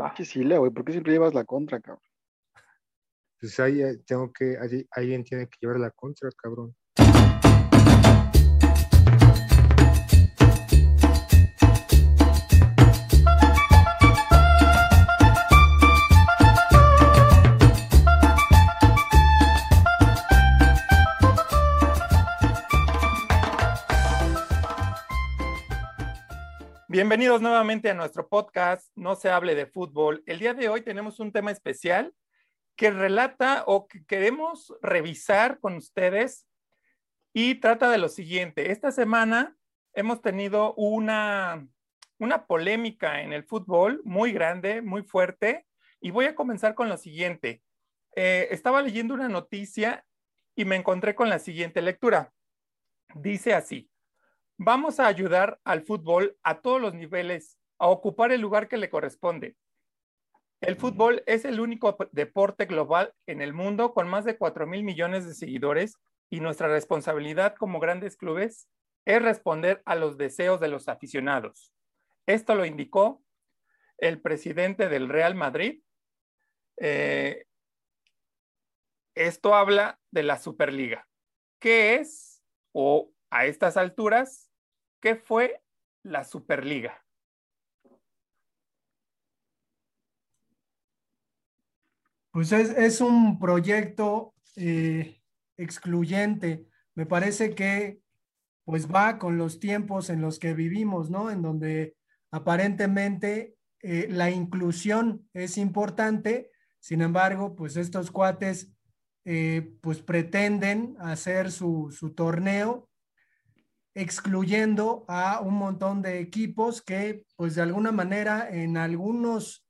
Va. Chisile, güey, ¿por qué siempre llevas la contra, cabrón? Pues ahí eh, tengo que, ahí- alguien tiene que llevar la contra, cabrón. Bienvenidos nuevamente a nuestro podcast No se hable de fútbol. El día de hoy tenemos un tema especial que relata o que queremos revisar con ustedes y trata de lo siguiente. Esta semana hemos tenido una, una polémica en el fútbol muy grande, muy fuerte, y voy a comenzar con lo siguiente. Eh, estaba leyendo una noticia y me encontré con la siguiente lectura. Dice así. Vamos a ayudar al fútbol a todos los niveles a ocupar el lugar que le corresponde. El fútbol es el único deporte global en el mundo con más de 4 mil millones de seguidores y nuestra responsabilidad como grandes clubes es responder a los deseos de los aficionados. Esto lo indicó el presidente del Real Madrid. Eh, esto habla de la Superliga. ¿Qué es o a estas alturas ¿Qué fue la Superliga? Pues es, un proyecto eh, excluyente. Me parece que pues va con los tiempos en los que vivimos, ¿no? En donde aparentemente eh, la inclusión es importante, sin embargo, pues estos cuates eh, pues pretenden hacer su, su torneo excluyendo a un montón de equipos que, pues de alguna manera, en algunos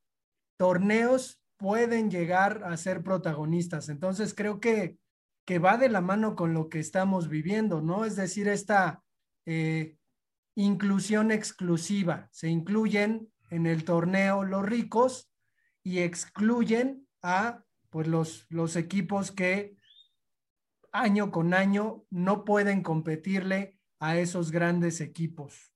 torneos pueden llegar a ser protagonistas. Entonces, creo que, que va de la mano con lo que estamos viviendo, ¿no? Es decir, esta eh, inclusión exclusiva. Se incluyen en el torneo los ricos y excluyen a pues los, los equipos que año con año no pueden competirle a esos grandes equipos.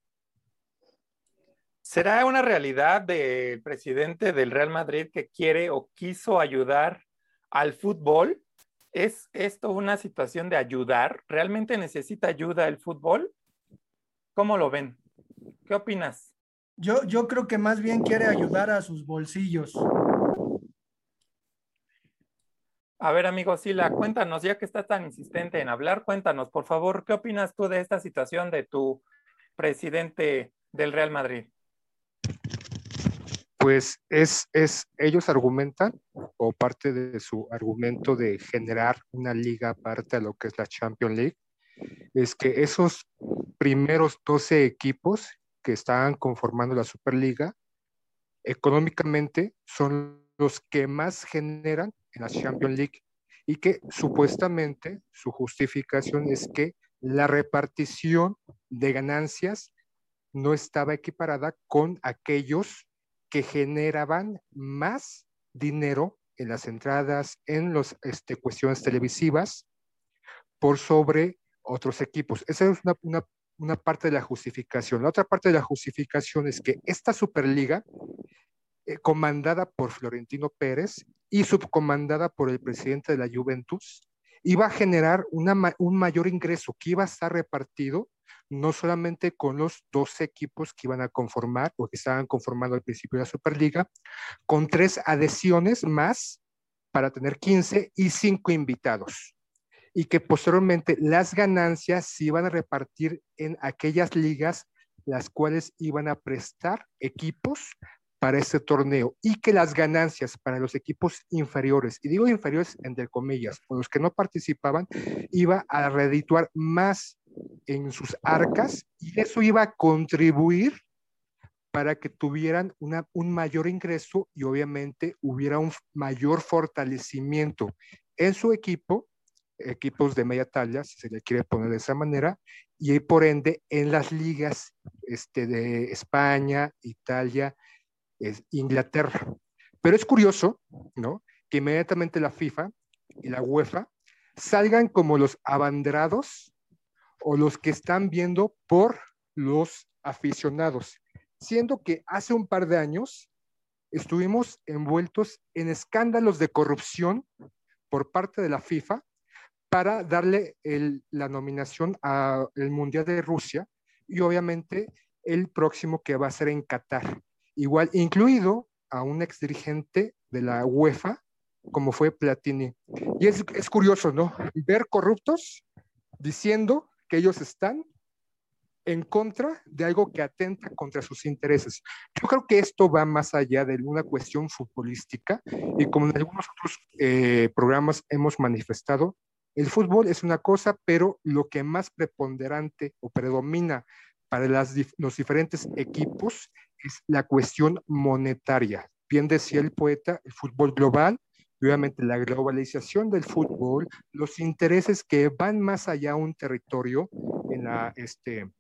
¿Será una realidad del presidente del Real Madrid que quiere o quiso ayudar al fútbol? ¿Es esto una situación de ayudar? ¿Realmente necesita ayuda el fútbol? ¿Cómo lo ven? ¿Qué opinas? Yo, yo creo que más bien quiere ayudar a sus bolsillos. A ver, amigo Sila, cuéntanos, ya que estás tan insistente en hablar, cuéntanos, por favor, ¿qué opinas tú de esta situación de tu presidente del Real Madrid? Pues es, es, ellos argumentan, o parte de su argumento de generar una liga aparte a lo que es la Champions League, es que esos primeros 12 equipos que estaban conformando la Superliga, económicamente son los que más generan en la Champions League y que supuestamente su justificación es que la repartición de ganancias no estaba equiparada con aquellos que generaban más dinero en las entradas, en las este, cuestiones televisivas, por sobre otros equipos. Esa es una, una, una parte de la justificación. La otra parte de la justificación es que esta Superliga eh, comandada por Florentino Pérez y subcomandada por el presidente de la Juventus, iba a generar un mayor ingreso que iba a estar repartido no solamente con los dos equipos que iban a conformar o que estaban conformando al principio de la Superliga, con tres adhesiones más para tener 15 y 5 invitados. Y que posteriormente las ganancias se iban a repartir en aquellas ligas las cuales iban a prestar equipos para este torneo y que las ganancias para los equipos inferiores, y digo inferiores entre comillas, o los que no participaban, iba a redituar más en sus arcas y eso iba a contribuir para que tuvieran una, un mayor ingreso y obviamente hubiera un mayor fortalecimiento en su equipo, equipos de media talla, si se le quiere poner de esa manera, y por ende en las ligas este, de España, Italia, es Inglaterra. Pero es curioso, ¿no? Que inmediatamente la FIFA y la UEFA salgan como los abanderados o los que están viendo por los aficionados, siendo que hace un par de años estuvimos envueltos en escándalos de corrupción por parte de la FIFA para darle la nominación al Mundial de Rusia y obviamente el próximo que va a ser en Qatar. Igual, incluido a un ex dirigente de la UEFA, como fue Platini. Y es, es curioso, ¿no? Ver corruptos diciendo que ellos están en contra de algo que atenta contra sus intereses. Yo creo que esto va más allá de una cuestión futbolística y como en algunos otros eh, programas hemos manifestado, el fútbol es una cosa, pero lo que más preponderante o predomina para las, los diferentes equipos es la cuestión monetaria. Bien decía el poeta, el fútbol global, obviamente la globalización del fútbol, los intereses que van más allá de un territorio en, la, este,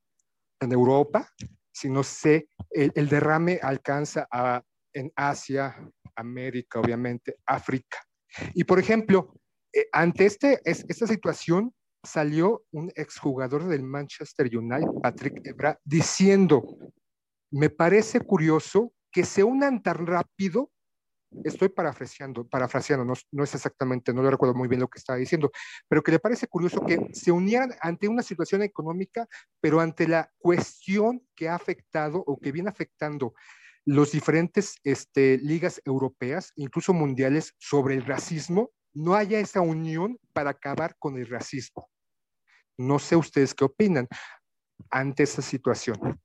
en Europa, sino se, el, el derrame alcanza a, en Asia, América, obviamente, África. Y por ejemplo, eh, ante este, esta situación salió un exjugador del Manchester United, Patrick Ebra, diciendo, me parece curioso que se unan tan rápido, estoy parafraseando, parafraseando no, es exactamente, no lo recuerdo muy bien lo que estaba diciendo, pero que le parece curioso que se unieran ante una situación económica, pero ante la cuestión que ha afectado o que viene afectando los diferentes este, ligas europeas, incluso mundiales, sobre el racismo, no haya esa unión para acabar con el racismo. No sé ustedes qué opinan ante esa situación.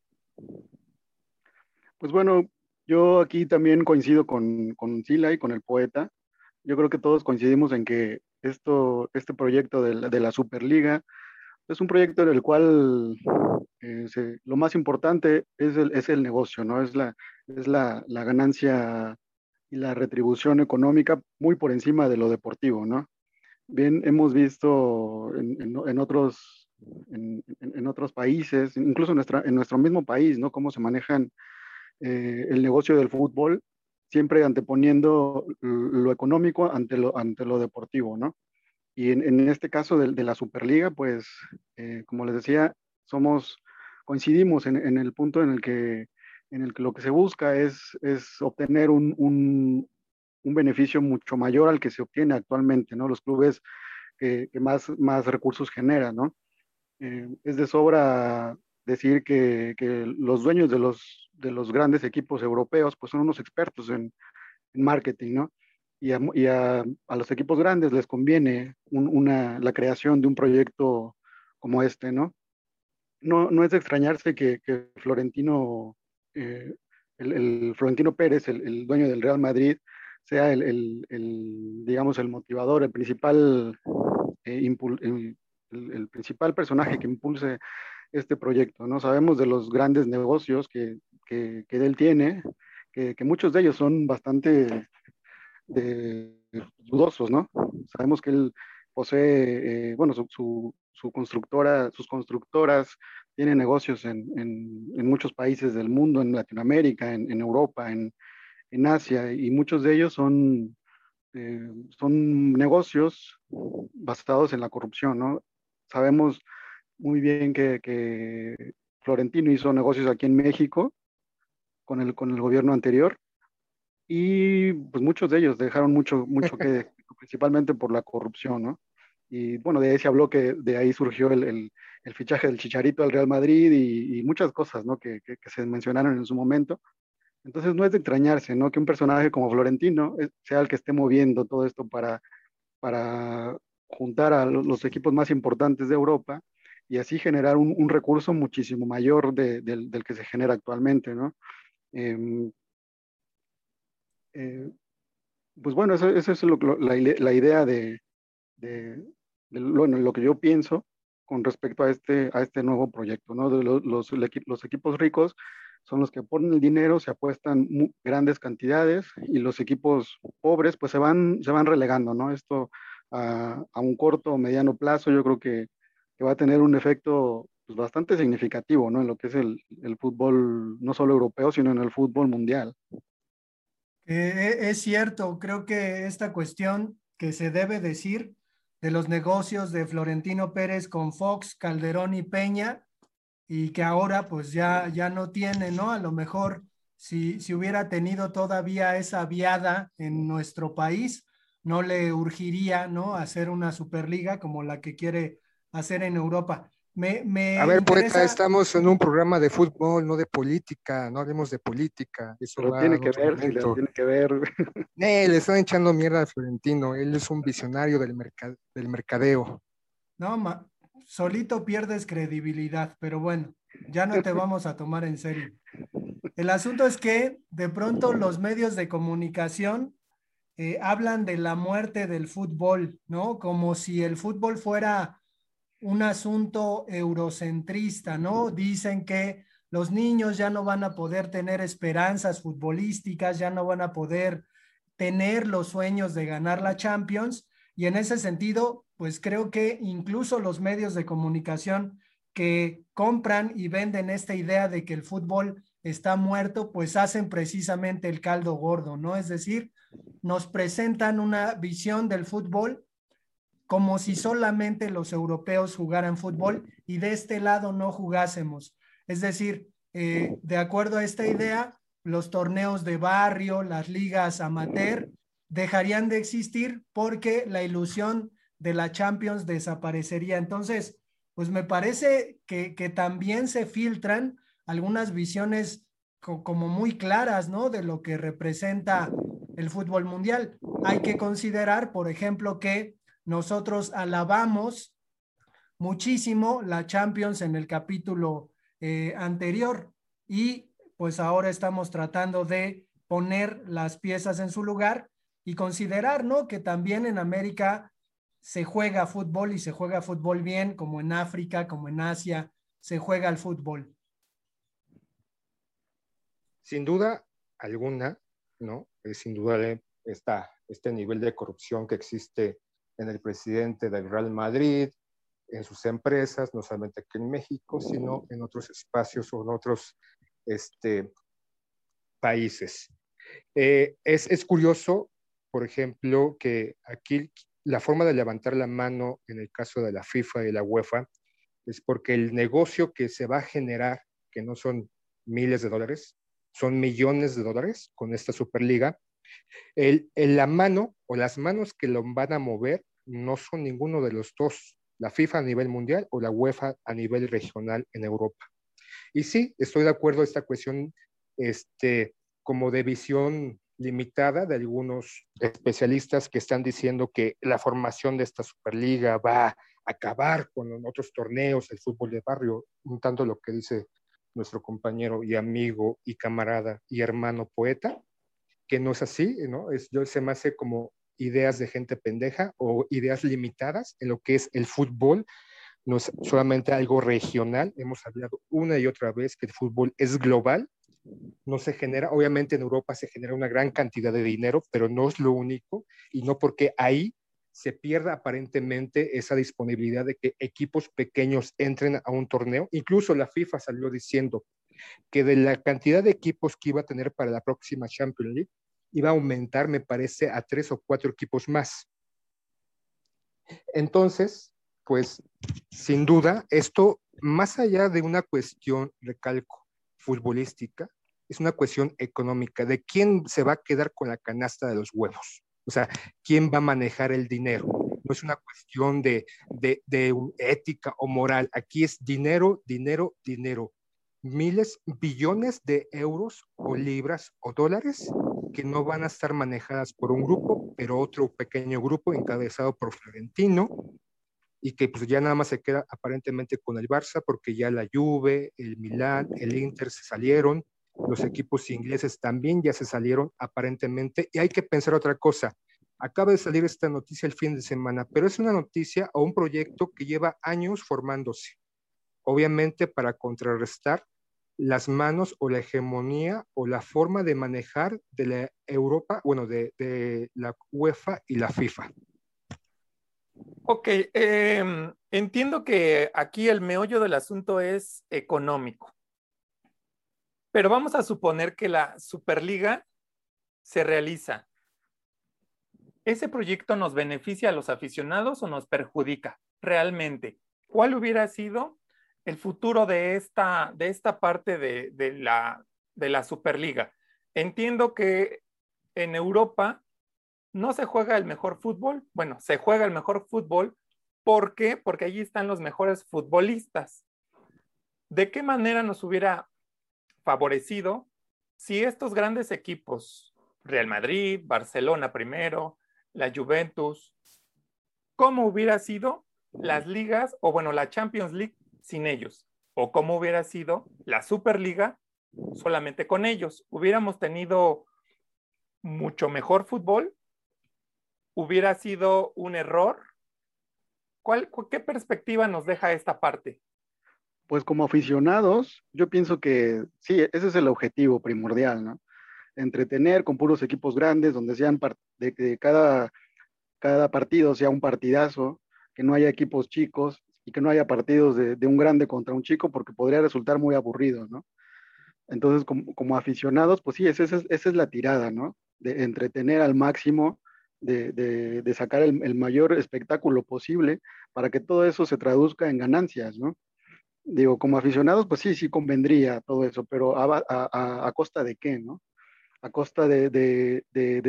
Pues bueno, yo aquí también coincido con, con Sila y con el poeta. Yo creo que todos coincidimos en que esto, este proyecto de la, Superliga es un proyecto en el cual eh, lo más importante es el, es el negocio, ¿no? Es la, es la, la ganancia y la retribución económica muy por encima de lo deportivo, ¿no? Bien, hemos visto en, otros, en, otros países, incluso en, nuestra, en nuestro mismo país, ¿no? Cómo se manejan eh, el negocio del fútbol, siempre anteponiendo lo económico ante lo, ante lo deportivo, ¿no? Y en, este caso de, la Superliga, pues, eh, como les decía, somos, coincidimos en, el punto en el que en el que lo que se busca es, es obtener un, un, un, beneficio mucho mayor al que se obtiene actualmente, ¿no? Los clubes que, que más, más recursos generan, ¿no? Eh, es de sobra decir que, que, los dueños de los, de los grandes equipos europeos pues son unos expertos en, en marketing, ¿no? Y, a, y a, a, los equipos grandes les conviene un, una, la creación de un proyecto como este, ¿no? No, no es de extrañarse que, que Florentino eh, el, Florentino Pérez, el, dueño del Real Madrid, sea el, digamos, el motivador, el principal, eh, el, principal personaje que impulse este proyecto. ¿no? Sabemos de los grandes negocios que, que, él tiene, que, muchos de ellos son bastante dudosos, ¿no? Sabemos que él posee, eh, bueno, su, su, constructora, sus constructoras tiene negocios en, muchos países del mundo, en Latinoamérica, en, Europa, en, Asia, y muchos de ellos son, eh, son negocios basados en la corrupción, ¿no? Sabemos muy bien que, Florentino hizo negocios aquí en México con el, con el gobierno anterior, y pues muchos de ellos dejaron mucho, mucho que, principalmente por la corrupción, ¿no? Y bueno, de ahí se habló que de ahí surgió el, el, el fichaje del Chicharito al Real Madrid y, y muchas cosas, ¿no? Que, que, se mencionaron en su momento. Entonces no es de extrañarse, ¿no? Que un personaje como Florentino eh, sea el que esté moviendo todo esto para, para juntar a los equipos más importantes de Europa y así generar un, recurso muchísimo mayor de, del, que se genera actualmente, ¿no? Eh, eh, pues bueno, esa es lo, la, idea de, de, lo que yo pienso con respecto a este, a este nuevo proyecto, ¿no? Los, equipos ricos son los que ponen el dinero, se apuestan grandes cantidades y los equipos pobres pues se van, se van relegando, ¿no? Esto a, a un corto o mediano plazo yo creo que, que va a tener un efecto pues, bastante significativo, ¿no? En lo que es el, el, fútbol no solo europeo, sino en el fútbol mundial. Eh, es cierto, creo que esta cuestión que se debe decir de los negocios de Florentino Pérez con Fox, Calderón y Peña, y que ahora pues ya, ya no tiene, ¿no? A lo mejor si, si hubiera tenido todavía esa viada en nuestro país, no le urgiría, ¿no? Hacer una Superliga como la que quiere hacer en Europa. Me, me a ver, interesa... poeta, estamos en un programa de fútbol, no de política, no hablemos de política. Eso Pero tiene que ver, si tiene que ver. Eh, le están echando mierda a Florentino, él es un visionario del, mercad del mercadeo. No, ma solito pierdes credibilidad, pero bueno, ya no te vamos a tomar en serio. El asunto es que de pronto los medios de comunicación eh, hablan de la muerte del fútbol, ¿no? Como si el fútbol fuera un asunto eurocentrista, ¿no? Dicen que los niños ya no van a poder tener esperanzas futbolísticas, ya no van a poder tener los sueños de ganar la Champions. Y en ese sentido, pues creo que incluso los medios de comunicación que compran y venden esta idea de que el fútbol está muerto, pues hacen precisamente el caldo gordo, ¿no? Es decir, nos presentan una visión del fútbol como si solamente los europeos jugaran fútbol y de este lado no jugásemos. Es decir, eh, de acuerdo a esta idea, los torneos de barrio, las ligas amateur, dejarían de existir porque la ilusión de la Champions desaparecería. Entonces, pues me parece que, también se filtran algunas visiones co como muy claras, ¿no? De lo que representa el fútbol mundial. Hay que considerar, por ejemplo, que nosotros alabamos muchísimo la Champions en el capítulo eh, anterior y pues ahora estamos tratando de poner las piezas en su lugar y considerar, ¿no? Que también en América se juega fútbol y se juega fútbol bien, como en África, como en Asia, se juega el fútbol. Sin duda alguna, ¿no? Es indudable esta, este nivel de corrupción que existe en el presidente del Real Madrid, en sus empresas, no solamente aquí en México, sino en otros espacios o en otros este, países. Eh, es, es curioso, por ejemplo, que aquí la forma de levantar la mano en el caso de la FIFA y la UEFA es porque el negocio que se va a generar, que no son miles de dólares, son millones de dólares con esta Superliga, el, el, la mano o las manos que lo van a mover no son ninguno de los dos, la FIFA a nivel mundial o la UEFA a nivel regional en Europa. Y sí, estoy de acuerdo esta cuestión este, como de visión limitada de algunos especialistas que están diciendo que la formación de esta Superliga va a acabar con otros torneos, el fútbol de barrio, un tanto lo que dice nuestro compañero y amigo y camarada y hermano poeta, que no es así, ¿no? Es, yo se me hace como ideas de gente pendeja o ideas limitadas en lo que es el fútbol, no es solamente algo regional, hemos hablado una y otra vez que el fútbol es global, no se genera, obviamente en Europa se genera una gran cantidad de dinero, pero no es lo único y no porque ahí se pierda aparentemente esa disponibilidad de que equipos pequeños entren a un torneo. Incluso la FIFA salió diciendo que de la cantidad de equipos que iba a tener para la próxima Champions League, iba a aumentar, me parece, a tres o cuatro equipos más. Entonces, pues, sin duda, esto, más allá de una cuestión, recalco, futbolística, es una cuestión económica, de quién se va a quedar con la canasta de los huevos. O sea, ¿quién va a manejar el dinero? No es una cuestión de, de, de ética o moral. Aquí es dinero, dinero, dinero. Miles, billones de euros o libras o dólares que no van a estar manejadas por un grupo, pero otro pequeño grupo encabezado por Florentino y que pues ya nada más se queda aparentemente con el Barça porque ya la Juve, el Milán, el Inter se salieron, los equipos ingleses también ya se salieron aparentemente. Y hay que pensar otra cosa. Acaba de salir esta noticia el fin de semana, pero es una noticia o un proyecto que lleva años formándose. Obviamente para contrarrestar las manos o la hegemonía o la forma de manejar de la Europa, bueno, de, la UEFA y la FIFA. Ok, eh, entiendo que aquí el meollo del asunto es económico. Pero vamos a suponer que la Superliga se realiza. ¿Ese proyecto nos beneficia a los aficionados o nos perjudica realmente? ¿Cuál hubiera sido el futuro de esta, de esta parte de, de, la, de la Superliga. Entiendo que en Europa no se juega el mejor fútbol. Bueno, se juega el mejor fútbol. ¿Por qué? Porque allí están los mejores futbolistas. ¿De qué manera nos hubiera favorecido si estos grandes equipos, Real Madrid, Barcelona primero, la Juventus, cómo hubiera sido las ligas o bueno, la Champions League sin ellos? ¿O cómo hubiera sido la Superliga solamente con ellos? ¿Hubiéramos tenido mucho mejor fútbol? ¿Hubiera sido un error? ¿Cuál, ¿Qué perspectiva nos deja esta parte? Pues como aficionados, yo pienso que sí, ese es el objetivo primordial, ¿no? Entretener con puros equipos grandes, donde sean de que cada, cada partido sea un partidazo, que no haya equipos chicos que no haya partidos de, un grande contra un chico, porque podría resultar muy aburrido, ¿no? Entonces, como, aficionados, pues sí, esa, esa, es la tirada, ¿no? De entretener al máximo, de, de, sacar el, mayor espectáculo posible para que todo eso se traduzca en ganancias, ¿no? digo, como aficionados, pues sí, sí convendría todo eso, pero a, costa de qué, ¿no? A costa de,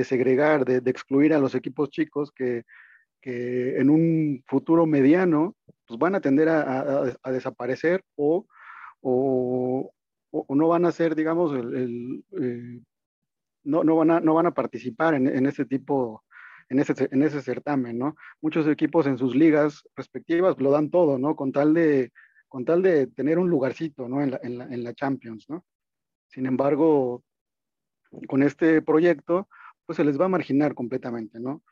segregar, de, excluir a los equipos chicos que, en un futuro mediano pues van a tender a, desaparecer o, o, no van a ser, digamos, el, eh, no, no, van a, no van a participar en, en ese tipo, en ese, en ese certamen, ¿no? Muchos equipos en sus ligas respectivas lo dan todo, ¿no? Con tal de con tal de tener un lugarcito ¿no? en, la, en, la, en la Champions. ¿no? Sin embargo, con este proyecto, pues se les va a marginar completamente, ¿no?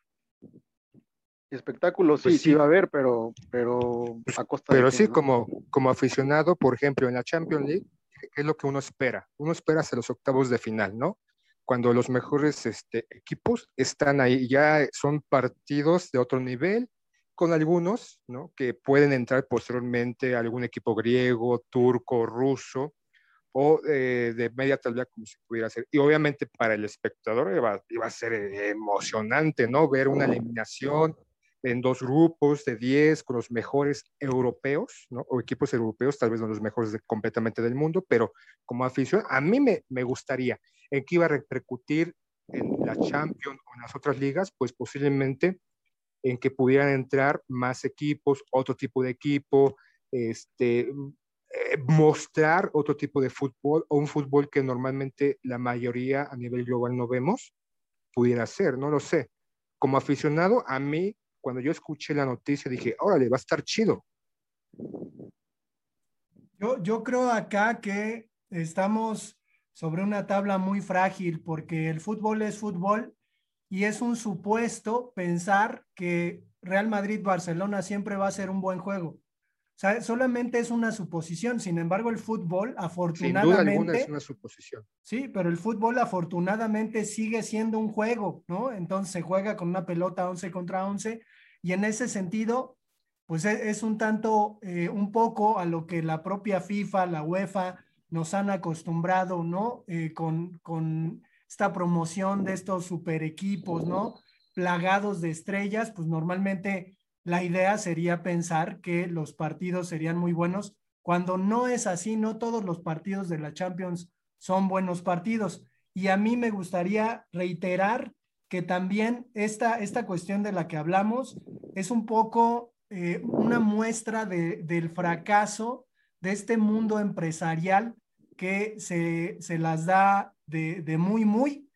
Espectáculos pues sí, sí, va a haber, pero, pero a costa Pero sí, como, como aficionado, por ejemplo, en la Champions League, ¿qué es lo que uno espera? Uno espera hasta los octavos de final, ¿no? Cuando los mejores este, equipos están ahí, ya son partidos de otro nivel, con algunos, ¿no? Que pueden entrar posteriormente a algún equipo griego, turco, ruso, o eh, de media tabla como se pudiera hacer. Y obviamente para el espectador iba, iba, a ser emocionante, ¿no? Ver una eliminación en dos grupos de 10 con los mejores europeos, ¿no? O equipos europeos, tal vez no los mejores completamente del mundo, pero como afición, a mí me, me gustaría en qué iba a repercutir en la Champions o en las otras ligas, pues posiblemente en que pudieran entrar más equipos, otro tipo de equipo, este, eh, mostrar otro tipo de fútbol o un fútbol que normalmente la mayoría a nivel global no vemos, pudiera ser, no lo sé. Como aficionado, a mí, cuando yo escuché la noticia, dije, órale, va a estar chido. Yo, yo creo acá que estamos sobre una tabla muy frágil porque el fútbol es fútbol y es un supuesto pensar que Real Madrid-Barcelona siempre va a ser un buen juego. Sea, solamente es una suposición. Sin embargo, el fútbol, afortunadamente. es una suposición. Sí, pero el fútbol, afortunadamente, sigue siendo un juego, ¿no? Entonces se juega con una pelota 11 contra 11. Y en ese sentido, pues e, es, un tanto, eh, un poco a lo que la propia FIFA, la UEFA, nos han acostumbrado, ¿no? Eh, con, con esta promoción de estos super equipos, ¿no? Plagados de estrellas, pues normalmente la idea sería pensar que los partidos serían muy buenos, cuando no es así, no todos los partidos de la Champions son buenos partidos. Y a mí me gustaría reiterar que también esta, esta cuestión de la que hablamos es un poco eh, una muestra de, del fracaso de este mundo empresarial que se, se las da de, muy, muy,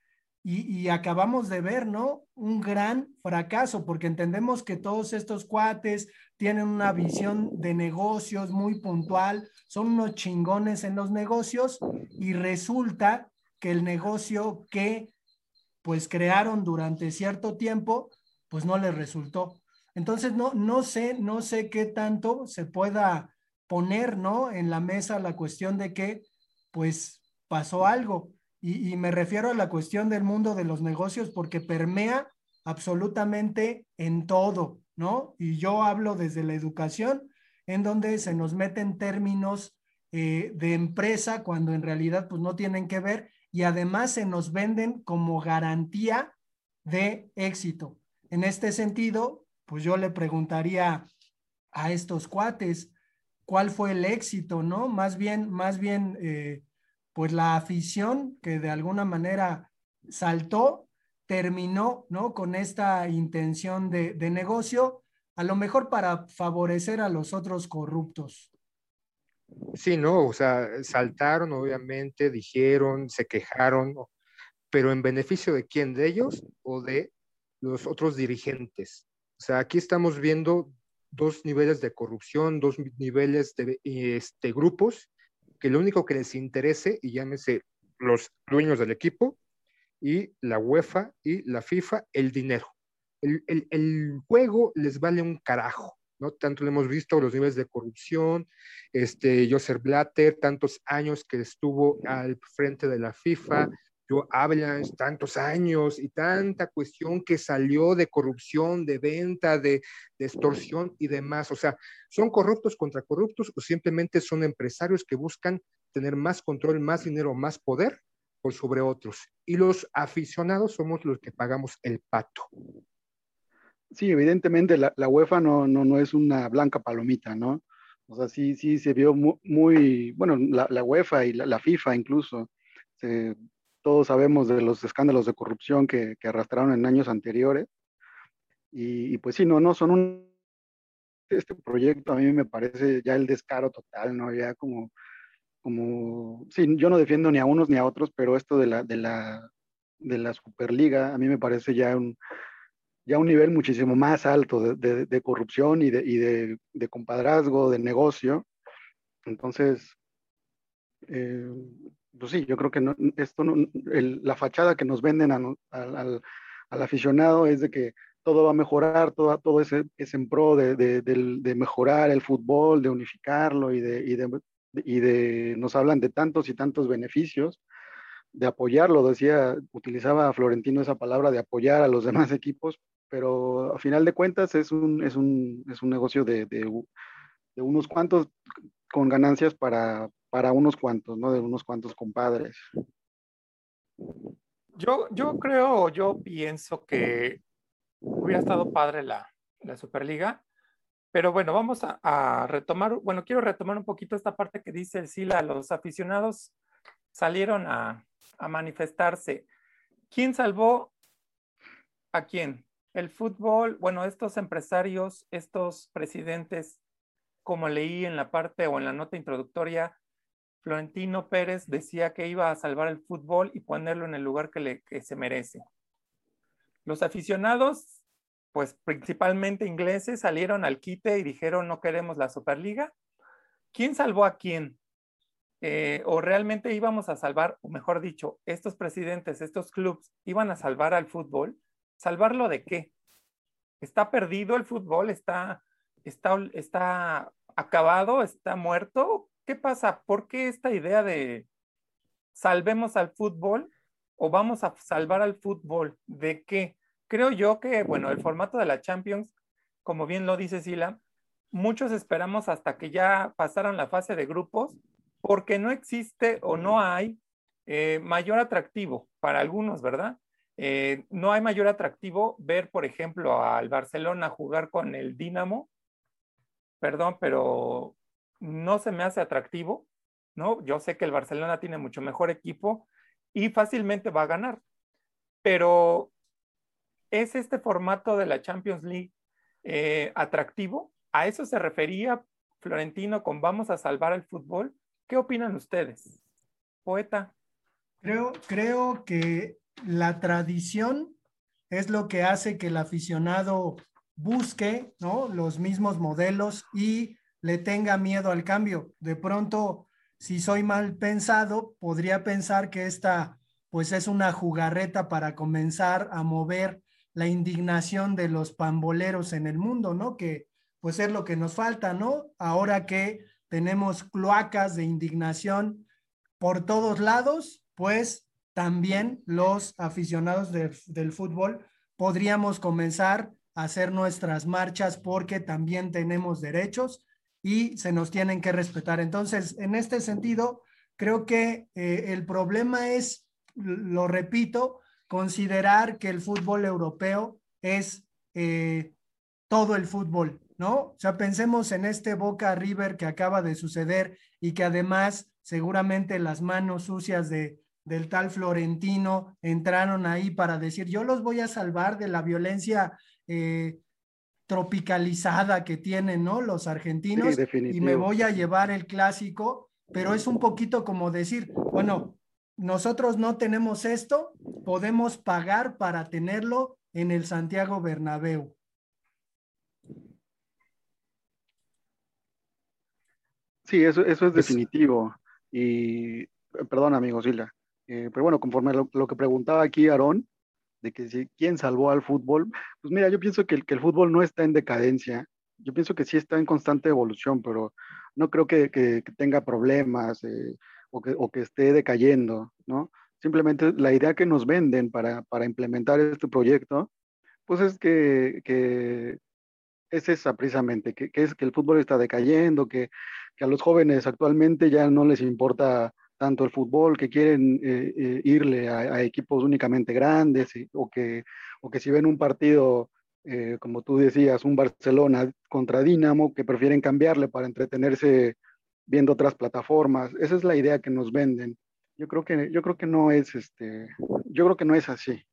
y, acabamos de ver, ¿no? Un gran fracaso, porque entendemos que todos estos cuates tienen una visión de negocios muy puntual, son unos chingones en los negocios, y resulta que el negocio que pues crearon durante cierto tiempo, pues no les resultó. Entonces, no, no sé, no sé qué tanto se pueda poner, ¿no? En la mesa la cuestión de que, pues, pasó algo. Y, me refiero a la cuestión del mundo de los negocios porque permea absolutamente en todo, ¿no? Y yo hablo desde la educación, en donde se nos meten términos eh, de empresa cuando en realidad pues no tienen que ver y además se nos venden como garantía de éxito. En este sentido, pues yo le preguntaría a estos cuates, ¿cuál fue el éxito, no? Más bien, más bien, eh, pues la afición que de alguna manera saltó, terminó, ¿no? Con esta intención de, negocio, a lo mejor para favorecer a los otros corruptos. Sí, no, o sea, saltaron, obviamente, dijeron, se quejaron, pero en beneficio de quién, de ellos o de los otros dirigentes. O sea, aquí estamos viendo dos niveles de corrupción, dos niveles de este, grupos que lo único que les interese, y llámese los dueños del equipo, y la UEFA y la FIFA, el dinero. El, el, el juego les vale un carajo. ¿no? Tanto lo hemos visto, los niveles de corrupción, este, Joseph Blatter, tantos años que estuvo al frente de la FIFA, Avalanche, tantos años y tanta cuestión que salió de corrupción, de venta, de, extorsión y demás. O sea, ¿son corruptos contra corruptos o simplemente son empresarios que buscan tener más control, más dinero, más poder por sobre otros? Y los aficionados somos los que pagamos el pato. Sí, evidentemente la, UEFA no, no, no, es una blanca palomita, ¿no? O sea, sí, sí se vio muy, bueno, la, la, UEFA y la, la FIFA incluso, se, todos sabemos de los escándalos de corrupción que, arrastraron en años anteriores. Y, pues sí, no, no, son un... Este proyecto a mí me parece ya el descaro total, ¿no? Ya como, como, sí, yo no defiendo ni a unos ni a otros, pero esto de la, de la, de la Superliga a mí me parece ya un, ya un nivel muchísimo más alto de, de, corrupción y, de, y de, compadrazgo, de negocio. Entonces, eh, pues sí, yo creo que no, esto no, el, la fachada que nos venden a, a, al, al, aficionado es de que todo va a mejorar, todo, todo es, es en pro de, de, mejorar el fútbol, de unificarlo y de, y de, y de, nos hablan de tantos y tantos beneficios de apoyarlo, decía, utilizaba Florentino esa palabra de apoyar a los demás equipos, pero a final de cuentas es un, es un, es un negocio de, de, de unos cuantos con ganancias para, para unos cuantos, ¿no? De unos cuantos compadres. Yo, yo creo, yo pienso que hubiera estado padre la, la Superliga, pero bueno, vamos a, retomar, bueno, quiero retomar un poquito esta parte que dice el Sila, los aficionados salieron a manifestarse. ¿Quién salvó a quién? El fútbol, bueno, estos empresarios, estos presidentes, como leí en la parte o en la nota introductoria, Florentino Pérez decía que iba a salvar el fútbol y ponerlo en el lugar que, le, que se merece. Los aficionados, pues principalmente ingleses, salieron al quite y dijeron no queremos la Superliga. ¿Quién salvó a quién? Eh, o realmente íbamos a salvar, o mejor dicho, estos presidentes, estos clubes, iban a salvar al fútbol. ¿Salvarlo de qué? ¿Está perdido el fútbol? ¿Está, está, está acabado? ¿Está muerto? ¿Qué pasa? ¿Por qué esta idea de salvemos al fútbol o vamos a salvar al fútbol? ¿De qué? Creo yo que, bueno, el formato de la Champions, como bien lo dice Sila, muchos esperamos hasta que ya pasaran la fase de grupos porque no existe o no hay eh, mayor atractivo para algunos, ¿verdad? Eh, no hay mayor atractivo ver, por ejemplo, al Barcelona jugar con el Dinamo, perdón, pero no se me hace atractivo, ¿no? Yo sé que el Barcelona tiene mucho mejor equipo y fácilmente va a ganar, pero ¿es este formato de la Champions League eh, atractivo? ¿A eso se refería Florentino con vamos a salvar el fútbol? ¿Qué opinan ustedes? Poeta. Creo, creo que la tradición es lo que hace que el aficionado busque ¿no? los mismos modelos y le tenga miedo al cambio. De pronto, si soy mal pensado, podría pensar que esta pues es una jugarreta para comenzar a mover la indignación de los pamboleros en el mundo, ¿no? Que pues es lo que nos falta, ¿no? Ahora que tenemos cloacas de indignación por todos lados, pues también los aficionados de, del fútbol podríamos comenzar a hacer nuestras marchas porque también tenemos derechos y se nos tienen que respetar. Entonces, en este sentido, creo que eh, el problema es, lo repito, considerar que el fútbol europeo es eh, todo el fútbol ¿no? O sea, pensemos en este Boca River que acaba de suceder y que además seguramente las manos sucias de, del tal Florentino entraron ahí para decir, yo los voy a salvar de la violencia eh, tropicalizada que tienen, ¿no? Los argentinos y me voy a llevar el clásico, pero es un poquito como decir, bueno, nosotros no tenemos esto, podemos pagar para tenerlo en el Santiago Bernabéu. Sí, eso, eso es definitivo. Y, perdón, amigo Sila, eh, pero bueno, conforme lo, lo que preguntaba aquí Aarón, de que si, quién salvó al fútbol, pues mira, yo pienso que el, que el fútbol no está en decadencia, yo pienso que sí está en constante evolución, pero no creo que, que, tenga problemas eh, o, que, o, que, esté decayendo, ¿no? Simplemente la idea que nos venden para, para implementar este proyecto, pues es que, es esa precisamente, que, es que el fútbol está decayendo, que a los jóvenes actualmente ya no les importa tanto el fútbol, que quieren eh, eh, irle a, equipos únicamente grandes, o, que, o que si ven un partido, eh, como tú decías, un Barcelona contra Dinamo, que prefieren cambiarle para entretenerse viendo otras plataformas. Esa es la idea que nos venden. Yo creo que, yo creo que no es este, yo creo que no es así.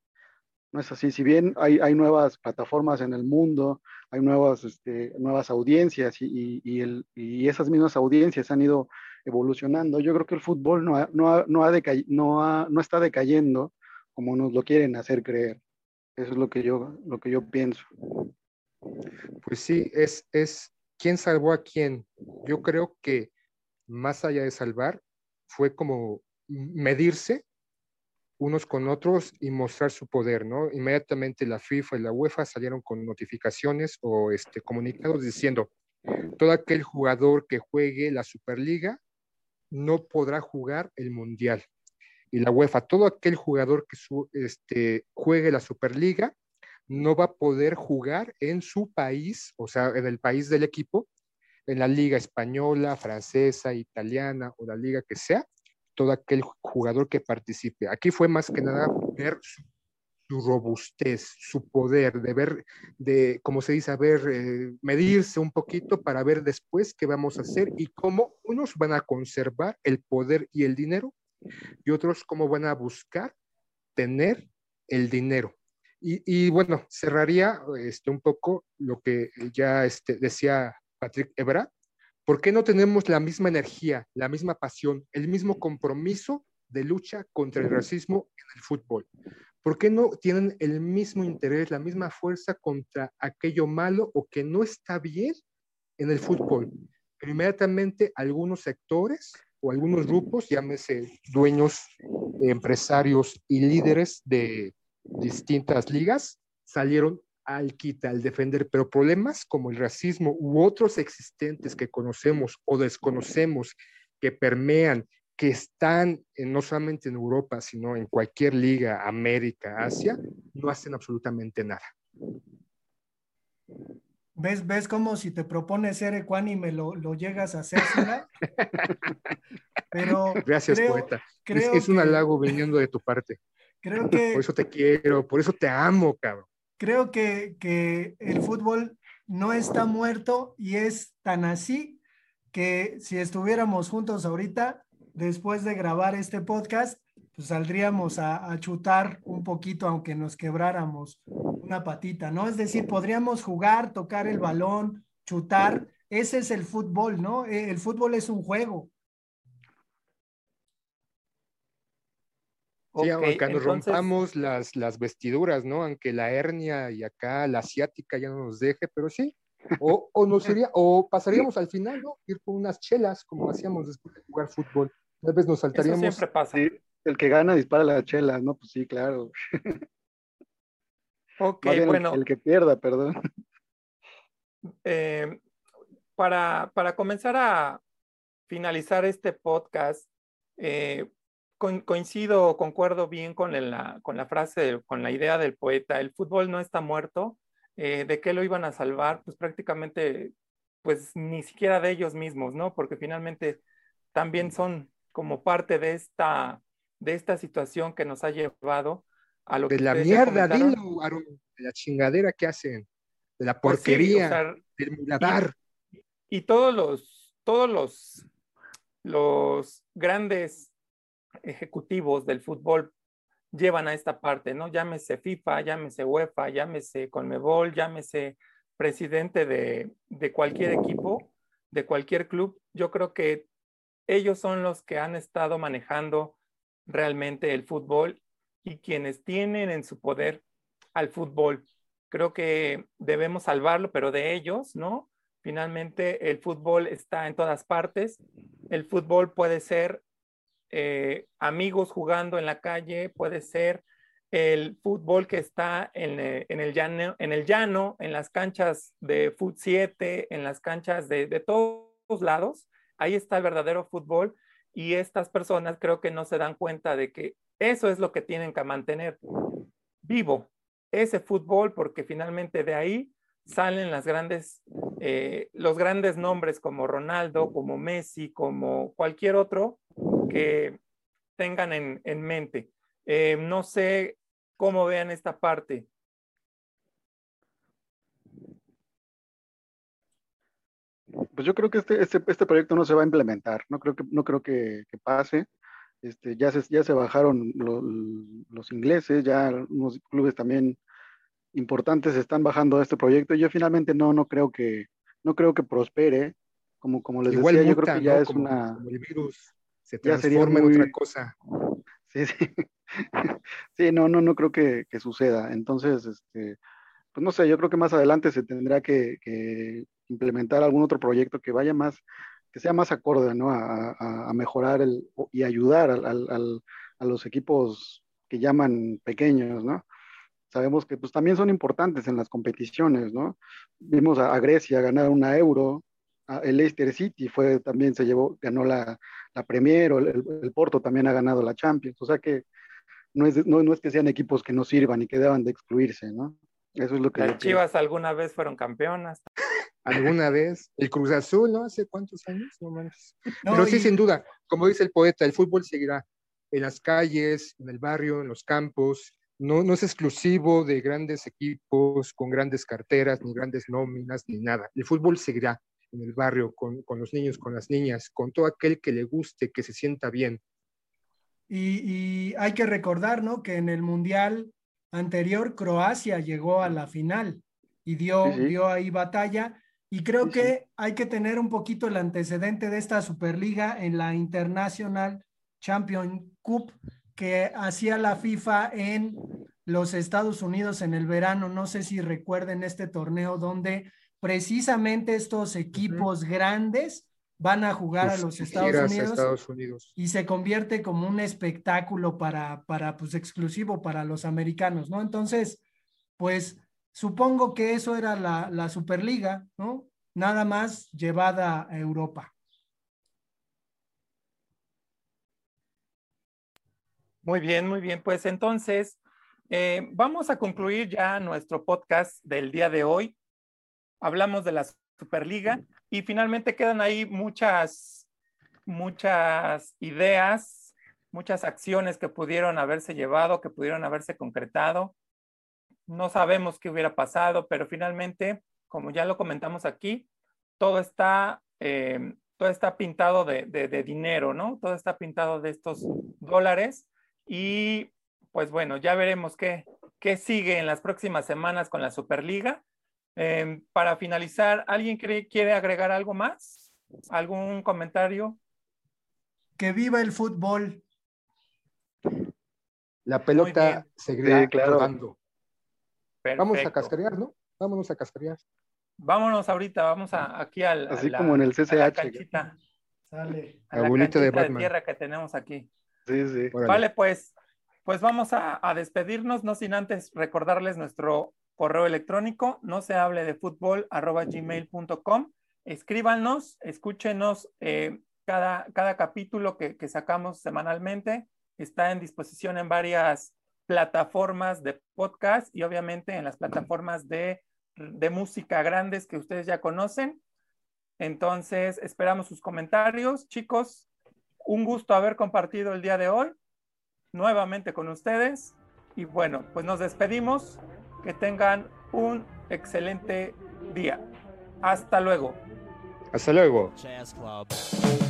No es así. Si bien hay, hay nuevas plataformas en el mundo, hay nuevas, este, nuevas audiencias y, y, el, y esas mismas audiencias han ido evolucionando. Yo creo que el fútbol no, no, no, ha no, no está decayendo como nos lo quieren hacer creer. Eso es lo que yo, lo que yo pienso. Pues sí, es, es quién salvó a quién. Yo creo que más allá de salvar, fue como medirse unos con otros y mostrar su poder, ¿no? Inmediatamente la FIFA y la UEFA salieron con notificaciones o este, comunicados diciendo, todo aquel jugador que juegue la Superliga no podrá jugar el Mundial. Y la UEFA, todo aquel jugador que este, juegue la Superliga no va a poder jugar en su país, o sea, en el país del equipo, en la liga española, francesa, italiana o la liga que sea, todo aquel jugador que participe. Aquí fue más que nada ver su su robustez, su poder, de ver, de, como se dice, a ver, eh, medirse un poquito para ver después qué vamos a hacer y cómo unos van a conservar el poder y el dinero y otros cómo van a buscar tener el dinero. Y, bueno, cerraría este, un poco lo que ya este, decía Patrick Ebra, ¿por qué no tenemos la misma energía, la misma pasión, el mismo compromiso de lucha contra el racismo en el fútbol? ¿Por qué no tienen el mismo interés, la misma fuerza contra aquello malo o que no está bien en el fútbol? Pero inmediatamente algunos sectores o algunos grupos, llámese dueños, empresarios y líderes de distintas ligas, salieron al quita, al defender, pero problemas como el racismo u otros existentes que conocemos o desconocemos que permean que están no solamente en Europa, sino en cualquier liga, América, Asia, no hacen absolutamente nada. ¿Ves, ves cómo si te propones ser ecuánime lo, lo llegas a hacer? Pero Gracias, poeta. es, un halago viniendo de tu parte. Creo que... Por eso te quiero, por eso te amo, cabrón. Creo que, que el fútbol no está muerto y es tan así que si estuviéramos juntos ahorita, después de grabar este podcast, pues saldríamos a, chutar un poquito, aunque nos quebráramos una patita, ¿no? Es decir, podríamos jugar, tocar el balón, chutar. Ese es el fútbol, ¿no? E, el fútbol es un juego. Sí, aunque nos rompamos las, las vestiduras, ¿no? Aunque la hernia y acá la asiática ya no nos deje, pero sí. O, o, nos sería, o pasaríamos al final, ¿no? Ir con unas chelas, como hacíamos después de jugar fútbol. Tal vez nos saltaríamos. siempre pasa. el que gana dispara la chela, ¿no? Pues sí, claro. Ok, bueno. El, que pierda, perdón. Eh, para, para, comenzar a finalizar este podcast, eh, coincido, concuerdo bien con la, con la frase, con la idea del poeta, el fútbol no está muerto, eh, ¿de qué lo iban a salvar? Pues prácticamente, pues ni siquiera de ellos mismos, ¿no? Porque finalmente también son como parte de esta, de esta situación que nos ha llevado a lo de que... la mierda, dilo, de la chingadera que hacen. de la pues porquería, del miradar. Y, todos los, todos los, los grandes ejecutivos del fútbol llevan a esta parte, ¿no? Llámese FIFA, llámese UEFA, llámese Conmebol, llámese presidente de, de cualquier equipo, de cualquier club. Yo creo que ellos son los que han estado manejando realmente el fútbol y quienes tienen en su poder al fútbol. Creo que debemos salvarlo, pero de ellos, ¿no? Finalmente, el fútbol está en todas partes. El fútbol puede ser eh, amigos jugando en la calle, puede ser el fútbol que está en, eh, el, llano, en el llano, en las canchas de Foot 7, en las canchas de, de todos lados. Ahí está el verdadero fútbol y estas personas creo que no se dan cuenta de que eso es lo que tienen que mantener vivo, ese fútbol, porque finalmente de ahí salen las grandes, eh, los grandes nombres como Ronaldo, como Messi, como cualquier otro que tengan en, mente. Eh, no sé cómo vean esta parte. Pues yo creo que este, este, este, proyecto no se va a implementar, no creo que, no creo que, pase. Este, ya, se, ya se bajaron los ingleses, ya unos clubes también importantes están bajando a este proyecto. Yo finalmente no, no creo que, no creo que prospere. Como, como les decía, yo creo que ya es una. el virus se transforma en otra cosa. Sí, sí. sí, no, no, no creo que, que, suceda. Entonces, este, pues no sé, yo creo que más adelante se tendrá que, que implementar algún otro proyecto que vaya más, que sea más acorde, ¿no? A, a, a mejorar el, y ayudar al, al, a los equipos que llaman pequeños, ¿no? sabemos que pues también son importantes en las competiciones, ¿no? Vimos a, Grecia ganar una euro, el Leicester City fue, también se llevó, ganó la, la Premier, el, el, Porto también ha ganado la Champions, o sea que no es, no, no es que sean equipos que no sirvan y que deban de excluirse, ¿no? Eso es lo que... Las Chivas alguna vez fueron campeonas. Alguna vez. El Cruz Azul, ¿no? ¿Hace cuántos años? No, Pero sí, sin duda, como dice el poeta, el fútbol seguirá en las calles, en el barrio, en los campos, no, no es exclusivo de grandes equipos con grandes carteras, ni grandes nóminas, ni nada. El fútbol seguirá en el barrio, con, los niños, con las niñas, con todo aquel que le guste, que se sienta bien. Y, hay que recordar, ¿no? Que en el Mundial anterior Croacia llegó a la final y dio, dio ahí batalla. Y creo que hay que tener un poquito el antecedente de esta Superliga en la International Champion Cup, que hacía la FIFA en los Estados Unidos en el verano. No sé si recuerden este torneo donde precisamente estos equipos grandes van a jugar a los Estados Unidos, y se convierte como un espectáculo para, para, pues, exclusivo para los americanos, ¿no? Entonces, pues, supongo que eso era la, Superliga, ¿no? Nada más llevada a Europa. Muy bien, muy bien. Pues entonces, eh, vamos a concluir ya nuestro podcast del día de hoy. Hablamos de la Superliga y finalmente quedan ahí muchas, muchas ideas, muchas acciones que pudieron haberse llevado, que pudieron haberse concretado. No sabemos qué hubiera pasado, pero finalmente, como ya lo comentamos aquí, todo está, eh, todo está pintado de, de dinero, ¿no? Todo está pintado de estos dólares y pues bueno, ya veremos qué, qué sigue en las próximas semanas con la Superliga. Em, para finalizar, ¿alguien quiere, quiere agregar algo más? ¿Algún comentario? Que viva el fútbol. La pelota seguirá sí, Vamos a cascarear, ¿no? Vámonos a cascarear. Vámonos ahorita, vamos a, aquí al. Así como en el CCH. A la canchita. Sale. A la canchita de, de tierra que tenemos aquí. Vale, pues, pues vamos a, despedirnos, no sin antes recordarles nuestro correo electrónico, no se hable de fútbol arroba gmail.com. Escríbanos, escúchenos eh, cada, cada capítulo que, sacamos semanalmente. Está en disposición en varias plataformas de podcast y obviamente en las plataformas de, de música grandes que ustedes ya conocen. Entonces, esperamos sus comentarios. Chicos, un gusto haber compartido el día de hoy nuevamente con ustedes. Y bueno, pues nos despedimos. Que tengan un excelente día. Hasta luego. Hasta luego. Jazz Club.